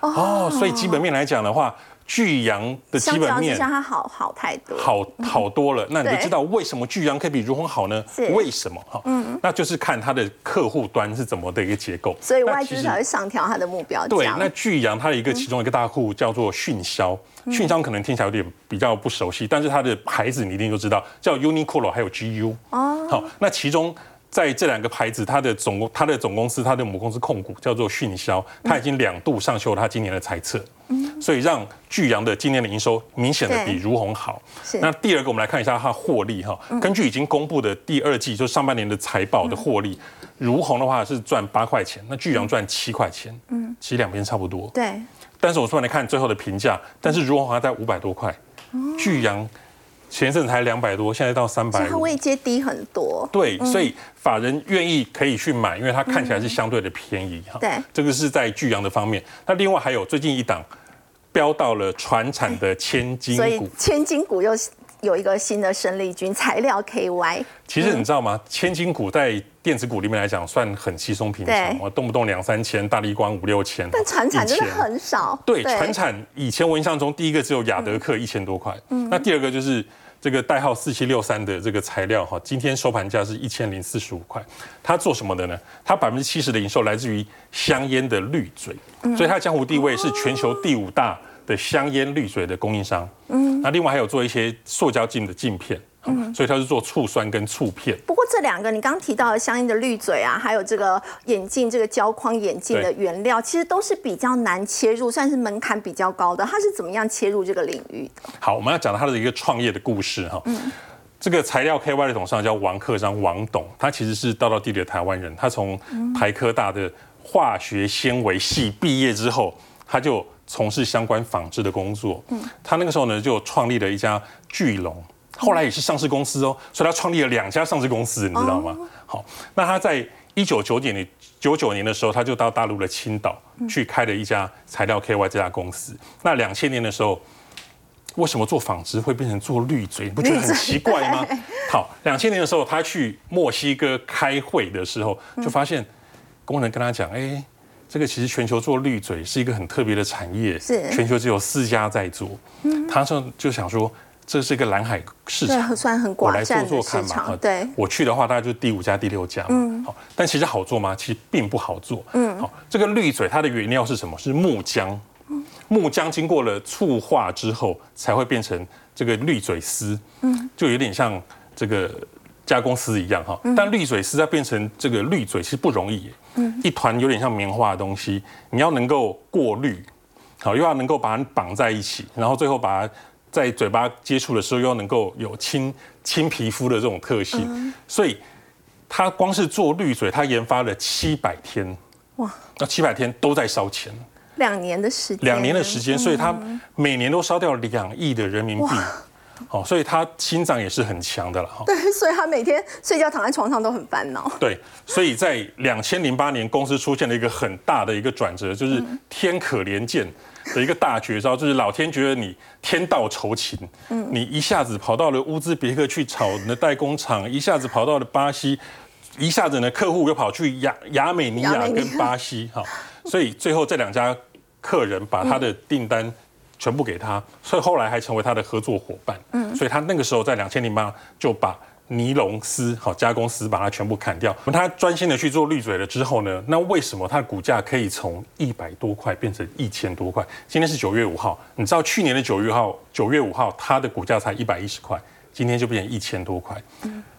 哦，所以基本面来讲的话。巨阳的基本面，相它好好太多，好好多了。那你就知道为什么巨阳可以比如虹好呢？为什么？哈，嗯，那就是看它的客户端是怎么的一个结构。所以外资才会上调它的目标对，那巨阳它的一个其中一个大户叫做迅销，迅销可能听起来有点比较不熟悉，但是它的牌子你一定都知道，叫 Uniqlo 还有 GU。哦，好，那其中。在这两个牌子，它的总它的总公司，它的母公司控股叫做迅销，它已经两度上修了它今年的财测，所以让巨阳的今年的营收明显的比如虹好。那第二个，我们来看一下它获利哈，根据已经公布的第二季，就上半年的财报的获利，如虹的话是赚八块钱，那巨阳赚七块钱，嗯，其实两边差不多。对。但是我突然来看最后的评价，但是如虹还在五百多块，巨阳。前阵才两百多，现在到三百，它位阶低很多。对，所以法人愿意可以去买，因为它看起来是相对的便宜哈。对，这个是在巨阳的方面。那另外还有最近一档飙到了船产的千金股，所以千金股又有一个新的生力军材料 KY。其实你知道吗？千金股在电子股里面来讲算很稀松平常，我动不动两三千，大力光五六千，但船产真的很少。对，船产以前我印象中第一个只有亚德克一千多块，那第二个就是。这个代号四七六三的这个材料哈，今天收盘价是一千零四十五块。它做什么的呢？它百分之七十的营收来自于香烟的滤嘴，所以它的江湖地位是全球第五大的香烟滤嘴的供应商。嗯，那另外还有做一些塑胶镜的镜片。嗯，所以它是做醋酸跟醋片。不过这两个你刚刚提到的相应的滤嘴啊，还有这个眼镜这个胶框眼镜的原料，其实都是比较难切入，算是门槛比较高的。它是怎么样切入这个领域的？好，我们要讲它的一个创业的故事哈。嗯，这个材料 KY 的董事长叫王克章，王董，他其实是道道地的台湾人。他从台科大的化学纤维系毕业之后，他就从事相关纺织的工作。嗯，他那个时候呢，就创立了一家巨龙。后来也是上市公司哦，所以他创立了两家上市公司，你知道吗？好，那他在一九九九年九九年的时候，他就到大陆的青岛去开了一家材料 KY 这家公司。那两千年的时候，为什么做纺织会变成做滤嘴？你不觉得很奇怪吗？好，两千年的时候，他去墨西哥开会的时候，就发现工人跟他讲：“哎，这个其实全球做滤嘴是一个很特别的产业，是全球只有四家在做。”嗯，他说就想说。这是一个蓝海市场，算很广泛的市场。对，我去的话，大概就是第五家、第六家。嗯，好，但其实好做吗？其实并不好做。嗯，好，这个滤嘴它的原料是什么？是木浆。木浆经过了醋化之后，才会变成这个滤嘴丝。嗯，就有点像这个加工丝一样哈。但滤嘴丝要变成这个滤嘴其实不容易。嗯，一团有点像棉花的东西，你要能够过滤，好，又要能够把它绑在一起，然后最后把它。在嘴巴接触的时候，又能够有亲亲皮肤的这种特性，所以他光是做滤嘴，他研发了七百天，哇，那七百天都在烧钱，两年的时间，两年的时间，所以他每年都烧掉两亿的人民币，哦，所以他心脏也是很强的了哈。对，所以他每天睡觉躺在床上都很烦恼。对，所以在两千零八年，公司出现了一个很大的一个转折，就是天可怜见。的一个大绝招就是老天觉得你天道酬勤，嗯，你一下子跑到了乌兹别克去炒你的代工厂，一下子跑到了巴西，一下子呢客户又跑去亚亚美尼亚跟巴西，哈，所以最后这两家客人把他的订单全部给他，所以后来还成为他的合作伙伴，嗯，所以他那个时候在两千零八就把。尼龙丝好加工丝把它全部砍掉，他专心的去做滤嘴了之后呢，那为什么它的股价可以从一百多块变成一千多块？今天是九月五号，你知道去年的九月号九月五号它的股价才一百一十块，今天就变成一千多块，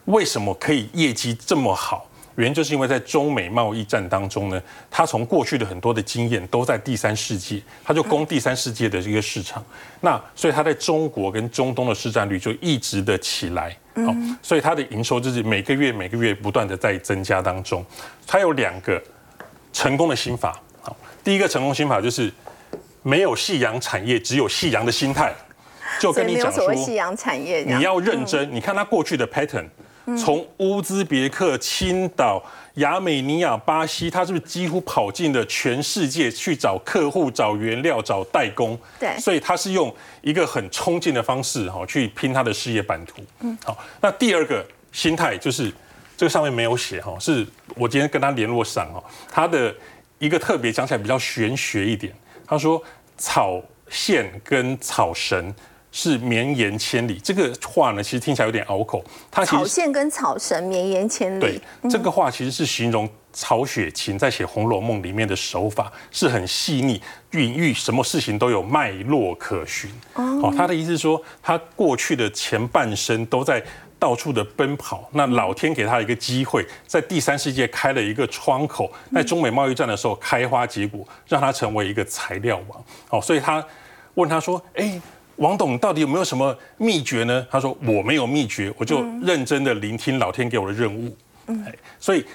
为什么可以业绩这么好？原因就是因为在中美贸易战当中呢，他从过去的很多的经验都在第三世界，他就攻第三世界的这个市场，那所以他在中国跟中东的市占率就一直的起来，好，所以他的营收就是每个月每个月不断的在增加当中，他有两个成功的心法。好，第一个成功心法就是没有夕阳产业，只有夕阳的心态。就跟你讲说，夕阳产业，你要认真。你看他过去的 pattern，从乌兹别克、青岛、亚美尼亚、巴西，他是不是几乎跑进了全世界去找客户、找原料、找代工？对，所以他是用一个很冲劲的方式哈去拼他的事业版图。嗯，好，那第二个心态就是这个上面没有写哈，是我今天跟他联络上哈，他的一个特别讲起来比较玄学一点，他说草线跟草神。是绵延千里，这个话呢，其实听起来有点拗口。它草线跟草神绵延千里。对，这个话其实是形容曹雪芹在写《红楼梦》里面的手法是很细腻，隐喻什么事情都有脉络可循。哦，他的意思是说，他过去的前半生都在到处的奔跑，那老天给他一个机会，在第三世界开了一个窗口，在中美贸易战的时候开花结果，让他成为一个材料王。哦，所以他问他说：“哎。”王董到底有没有什么秘诀呢？他说我没有秘诀，我就认真的聆听老天给我的任务。嗯，所以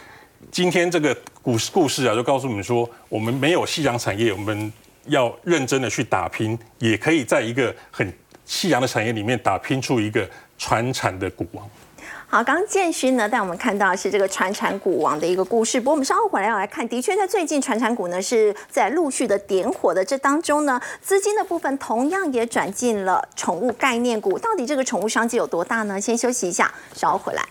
今天这个故事故事啊，就告诉我们说，我们没有夕阳产业，我们要认真的去打拼，也可以在一个很夕阳的产业里面打拼出一个传产的股王。好，刚刚建勋呢带我们看到是这个传产股王的一个故事。不过我们稍后回来要来看，的确在最近传产股呢是在陆续的点火的这当中呢，资金的部分同样也转进了宠物概念股。到底这个宠物商机有多大呢？先休息一下，稍后回来。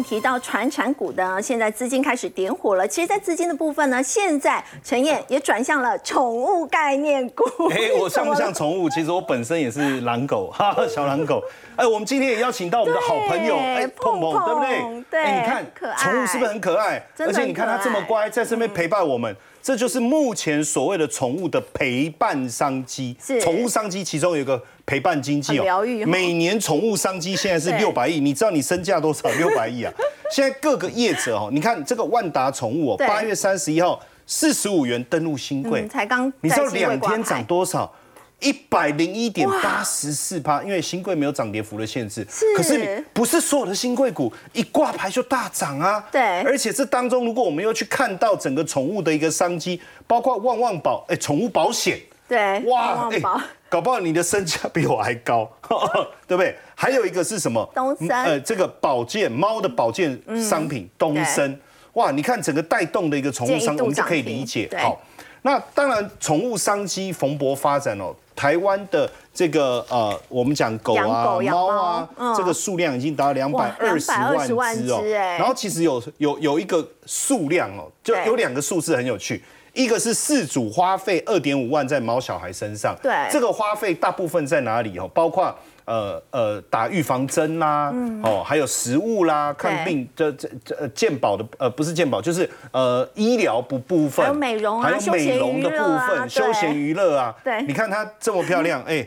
提到传产股的，现在资金开始点火了。其实，在资金的部分呢，现在陈燕也转向了宠物概念股。哎，我像不像 宠物？其实我本身也是狼狗，哈哈，小狼狗。哎，我们今天也邀请到我们的好朋友，哎，碰碰，对不对？对，你看，宠物是不是很可爱？而且你看它这么乖，在身边陪伴我们。这就是目前所谓的宠物的陪伴商机。是宠物商机，其中有一个陪伴经济哦。每年宠物商机现在是六百亿，你知道你身价多少？六百亿啊！现在各个业者哦，你看这个万达宠物哦，八月三十一号四十五元登陆新贵，才刚。你知道两天涨多少？一百零一点八十四趴，因为新贵没有涨跌幅的限制，可是你不是所有的新贵股一挂牌就大涨啊。对，而且这当中，如果我们又去看到整个宠物的一个商机，包括旺旺保，哎，宠物保险，对，哇，哎，搞不好你的身价比我还高，对不对？还有一个是什么？东森，呃，这个保健猫的保健商品，东森，哇，你看整个带动的一个宠物商，我们就可以理解。好，那当然，宠物商机蓬勃发展哦。台湾的这个呃，我们讲狗啊、猫啊，这个数量已经达到两百二十万只哦。然后其实有有有一个数量哦，就有两个数字很有趣，一个是四组花费二点五万在猫小孩身上，对，这个花费大部分在哪里哦？包括。呃呃，打预防针啦，哦，还有食物啦，看病这这这健保的呃不是健保，就是呃医疗部部分，还有美容啊，还有美容的部分，休闲娱乐啊。对，你看它这么漂亮，哎，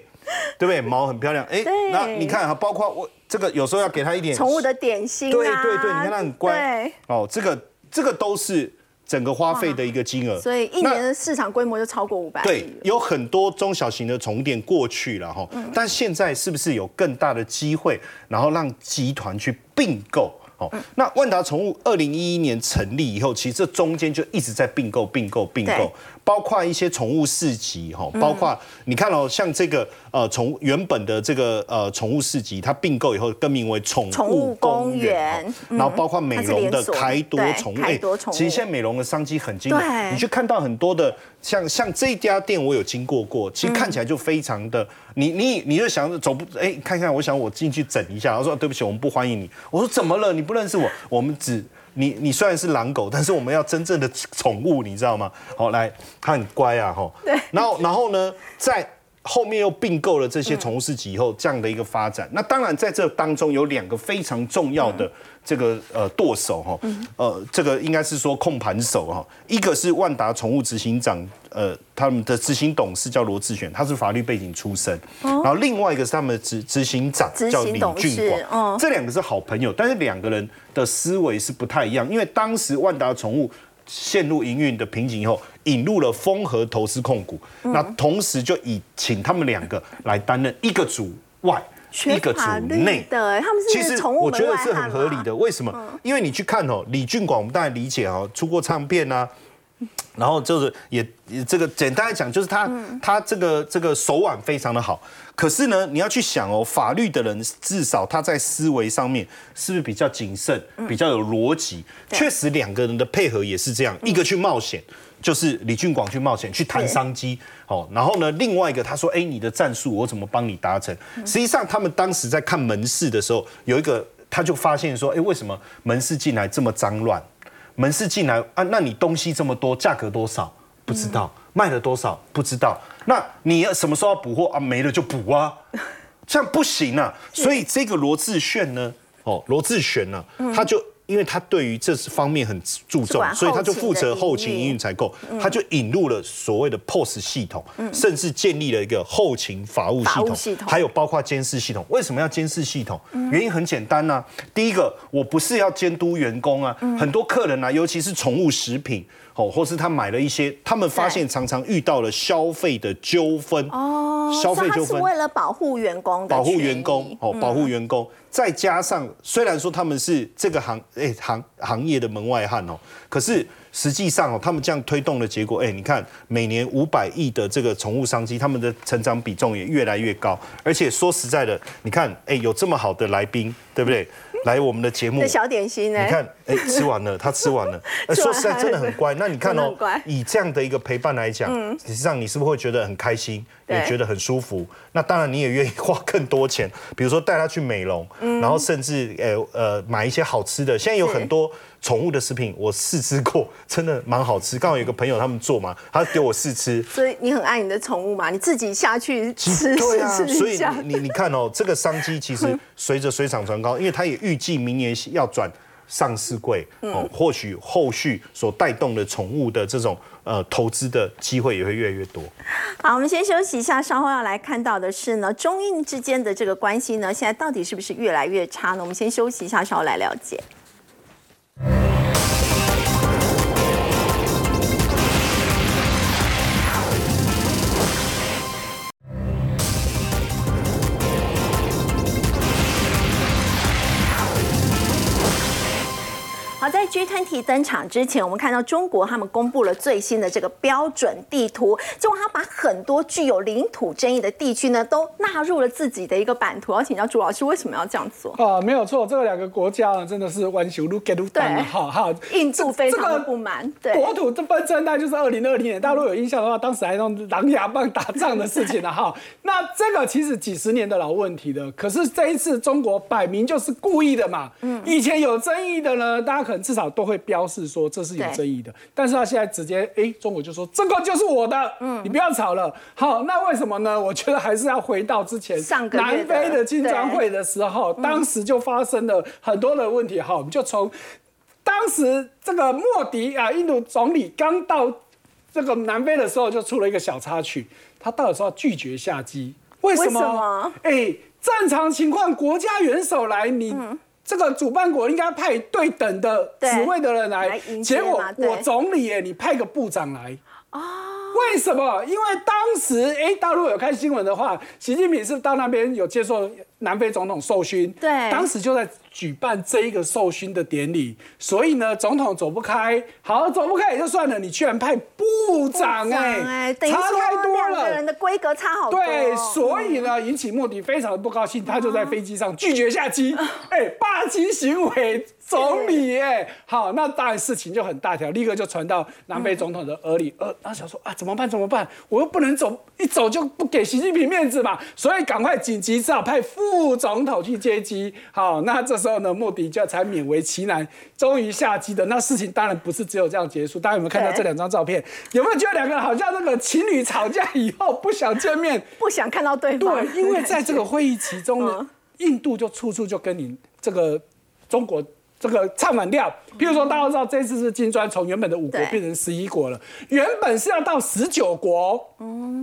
对不对？毛很漂亮，哎，那你看哈，包括我这个有时候要给它一点宠物的点心，对对对，你看它很乖，哦，这个这个都是。整个花费的一个金额，所以一年的市场规模就超过五百亿。对，有很多中小型的宠物店过去了哈，但现在是不是有更大的机会，然后让集团去并购？哦，那万达宠物二零一一年成立以后，其实这中间就一直在并购、并购、并购，包括一些宠物市集哈，包括你看哦，像这个呃宠原本的这个呃宠物市集，它并购以后更名为宠物公园，然后包括美容的开多宠物，哎，其实现在美容的商机很惊人，你去看到很多的像像这家店，我有经过过，其实看起来就非常的。你你你就想走不哎，看看，我想我进去整一下。他说对不起，我们不欢迎你。我说怎么了？你不认识我？我们只你你虽然是狼狗，但是我们要真正的宠物，你知道吗？好，来，它很乖啊，吼。对。然后然后呢，在后面又并购了这些宠物市集以后，这样的一个发展。那当然在这当中有两个非常重要的这个呃舵手哈，呃，这个应该是说控盘手哈，一个是万达宠物执行长，呃，他们的执行董事叫罗志选，他是法律背景出身，然后另外一个是他们的执执行长叫李俊广，这两个是好朋友，但是两个人的思维是不太一样，因为当时万达宠物。陷入营运的瓶颈以后，引入了丰和投资控股，那同时就以请他们两个来担任一个组外，一个组内的，他们其实我觉得是很合理的。为什么？因为你去看哦，李俊广，我们当然理解哦，出过唱片啊。然后就是也这个简单来讲，就是他他这个这个手腕非常的好。可是呢，你要去想哦，法律的人至少他在思维上面是不是比较谨慎，比较有逻辑？确实两个人的配合也是这样，一个去冒险，就是李俊广去冒险去谈商机，哦，然后呢，另外一个他说，哎，你的战术我怎么帮你达成？实际上他们当时在看门市的时候，有一个他就发现说，哎，为什么门市进来这么脏乱？门市进来啊，那你东西这么多，价格多少？不知道，卖了多少？不知道，那你要什么时候要补货？啊？没了就补啊，这样不行啊。所以这个罗志炫呢，哦，罗志炫呢，他就。因为他对于这方面很注重，所以他就负责后勤营运采购，他就引入了所谓的 POS 系统，甚至建立了一个后勤法务系统，还有包括监视系统。为什么要监视系统？原因很简单呐。第一个，我不是要监督员工啊，很多客人啊，尤其是宠物食品。哦，或是他买了一些，他们发现常常遇到了消费的纠纷哦，消费纠纷。是为了保护员工，保护员工哦，保护员工，再加上虽然说他们是这个行诶行行业的门外汉哦，可是实际上哦，他们这样推动的结果，哎，你看每年五百亿的这个宠物商机，他们的成长比重也越来越高，而且说实在的，你看，哎，有这么好的来宾，对不对？来我们的节目，小点心呢？你看，哎，吃完了，他吃完了。说实在，真的很乖。那你看哦，以这样的一个陪伴来讲，实际上你是不是会觉得很开心，也觉得很舒服？那当然，你也愿意花更多钱，比如说带他去美容，然后甚至呃呃买一些好吃的。现在有很多。宠物的食品我试吃过，真的蛮好吃。刚好有个朋友他们做嘛，他给我试吃。所以你很爱你的宠物嘛？你自己下去吃 对啊，所以你你看哦，这个商机其实随着水涨船高，因为他也预计明年要转上市柜哦，或许后续所带动的宠物的这种呃投资的机会也会越来越多。好，我们先休息一下，稍后要来看到的是呢，中印之间的这个关系呢，现在到底是不是越来越差呢？我们先休息一下，稍后来了解。在 G20 登场之前，我们看到中国他们公布了最新的这个标准地图，结果他把很多具有领土争议的地区呢，都纳入了自己的一个版图。要请教朱老师，为什么要这样做？啊，没有错，这两个国家呢，真的是弯球路给路单好好，印度非常的不满。对，国土这纷争那就是二零二零年，大家如果有印象的话，当时还用狼牙棒打仗的事情了哈。那这个其实几十年的老问题了，可是这一次中国摆明就是故意的嘛。嗯，以前有争议的呢，大家可。至少都会标示说这是有争议的，但是他现在直接哎，中国就说这个就是我的，嗯，你不要吵了。好，那为什么呢？我觉得还是要回到之前南非的金砖会的时候，当时就发生了很多的问题。好，我们就从当时这个莫迪啊，印度总理刚到这个南非的时候，就出了一个小插曲，他到的时候拒绝下机，为什么？哎，正常情况国家元首来你。这个主办国应该派对等的职位的人来，结果我总理哎，你派个部长来啊？为什么？因为当时哎，大陆有看新闻的话，习近平是到那边有接受南非总统授勋，对，当时就在。举办这一个授勋的典礼，所以呢，总统走不开，好走不开也就算了，你居然派部长哎，差太多了，人的规格差好多。对，所以呢，引起莫迪非常的不高兴，他就在飞机上拒绝下机，哎，霸机行为总理耶。好，那当然事情就很大条，立刻就传到南非总统的耳里。呃，他想说啊，怎么办？怎么办？我又不能走，一走就不给习近平面子嘛，所以赶快紧急只好派副总统去接机。好，那这时候呢，莫迪就才勉为其难，终于下机的。那事情当然不是只有这样结束。大家有没有看到这两张照片？有没有觉得两个好像那个情侣吵架以后不想见面，不想看到对方？对，因为在这个会议其中呢，印度就处处就跟你这个中国。这个唱反调，譬如说，大家知道这次是金砖从原本的五国变成十一国了，原本是要到十九国，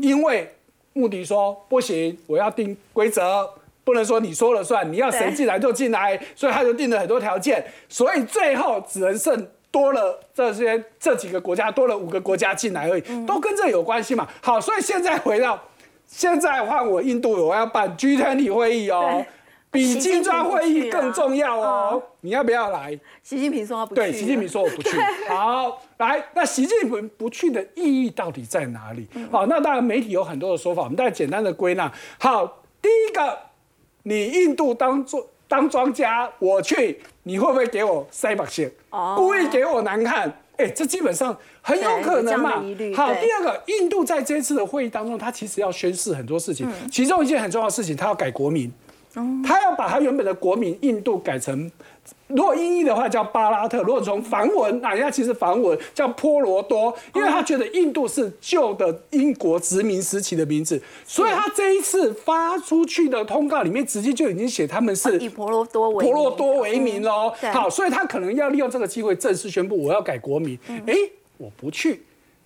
因为穆迪说不行，我要定规则，不能说你说了算，你要谁进来就进来，所以他就定了很多条件，所以最后只能剩多了这些这几个国家多了五个国家进来而已，都跟这有关系嘛。好，所以现在回到现在换我印度，我要办 G20 会议哦。比金砖会议更重要哦！你要不要来？习近平说他不去。对，习近平说我不去。好，来，那习近平不去的意义到底在哪里？好，那当然媒体有很多的说法，我们再简单的归纳。好，第一个，你印度当做当庄家，我去，你会不会给我塞把线？哦，故意给我难看？哎，这基本上很有可能嘛。好，第二个，印度在这次的会议当中，他其实要宣示很多事情，其中一件很重要的事情，他要改国名。他要把他原本的国民印度改成，如果音译的话叫巴拉特，如果从梵文，那人家其实梵文叫波罗多，因为他觉得印度是旧的英国殖民时期的名字，所以他这一次发出去的通告里面直接就已经写他们是以婆罗多为婆罗多为名喽。好，所以他可能要利用这个机会正式宣布我要改国名。哎，我不去。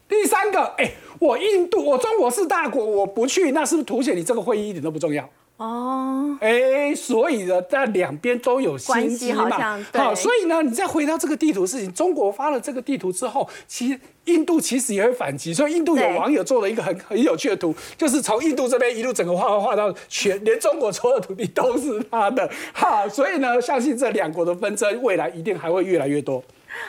第三个，哎，我印度，我中国是大国，我不去，那是不是凸显你这个会议一点都不重要？哦，哎，所以呢，在两边都有心机嘛。好，所以呢，你再回到这个地图事情，中国发了这个地图之后，其实印度其实也会反击。所以印度有网友做了一个很很有趣的图，就是从印度这边一路整个画画到全，连中国所有土地都是他的。哈，所以呢，相信这两国的纷争未来一定还会越来越多。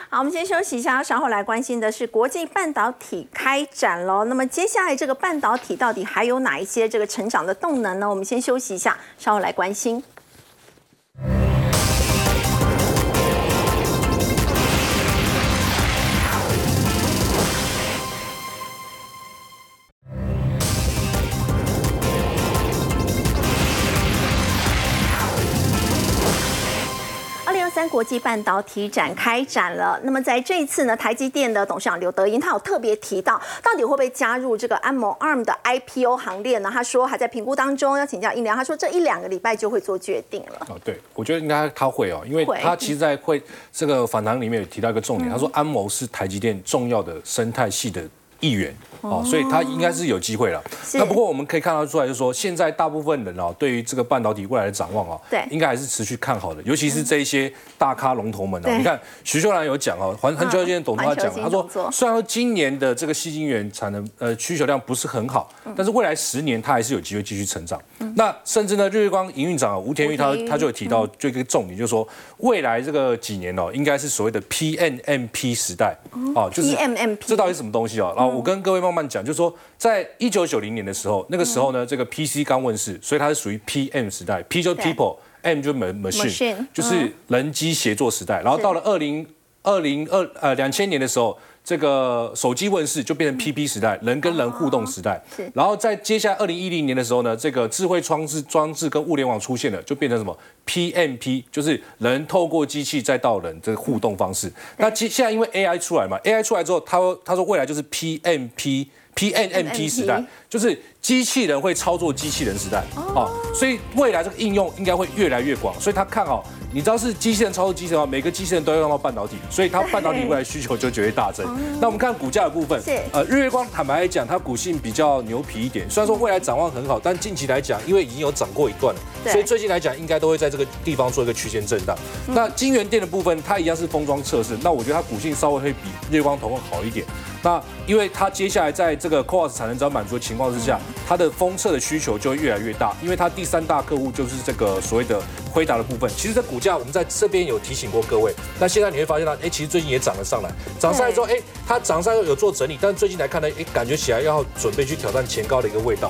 好，我们先休息一下，稍后来关心的是国际半导体开展喽。那么接下来这个半导体到底还有哪一些这个成长的动能呢？我们先休息一下，稍后来关心。三国际半导体展开展了。那么在这一次呢，台积电的董事长刘德英他有特别提到，到底会不会加入这个安谋 ARM 的 IPO 行列呢？他说还在评估当中，要请教英良。他说这一两个礼拜就会做决定了。哦，对，我觉得应该他会哦，因为他其实在会这个访谈里面有提到一个重点，他说安谋是台积电重要的生态系的一员。哦，所以它应该是有机会了。那不过我们可以看到出来，就是说现在大部分人哦，对于这个半导体未来的展望啊，对，应该还是持续看好的。尤其是这一些大咖龙头们哦，你看徐秀兰有讲哦，环很久以前董他讲，他说虽然说今年的这个细晶圆产能呃需求量不是很好，但是未来十年它还是有机会继续成长。那甚至呢，日月光营运长吴天玉他他就有提到就一个重点，就是说未来这个几年哦，应该是所谓的 PNMP 时代。哦，就是 PNMP 这到底什么东西哦？然后我跟各位慢慢讲，就是说。在一九九零年的时候，那个时候呢，这个 PC 刚问世，所以它是属于 PM 时代，P 就 People，M 就 Machine，就是人机协作时代。然后到了二零二零二呃两千年的时候。这个手机问世就变成 PP 时代，人跟人互动时代。然后在接下来二零一零年的时候呢，这个智慧装置装置跟物联网出现了，就变成什么 PMP，就是人透过机器再到人这个互动方式。那接现在因为 AI 出来嘛，AI 出来之后，他他说未来就是 PMP。PNMP 时代就是机器人会操作机器人时代，好，所以未来这个应用应该会越来越广，所以他看好。你知道是机器人操作机器人吗？每个机器人都要用到半导体，所以它半导体未来需求就绝对大增。那我们看股价的部分，呃，日月光坦白来讲，它股性比较牛皮一点。虽然说未来展望很好，但近期来讲，因为已经有涨过一段了，所以最近来讲应该都会在这个地方做一个区间震荡。那金源店的部分，它一样是封装测试，那我觉得它股性稍微会比日月光投控好一点。那因为它接下来在这个 CoWoS 产能只要满足情况之下，它的封测的需求就会越来越大，因为它第三大客户就是这个所谓的辉达的部分。其实这股价我们在这边有提醒过各位，那现在你会发现它，哎，其实最近也涨了上来，涨上来之后，哎，它涨上又有做整理，但最近来看呢，哎，感觉起来要准备去挑战前高的一个味道。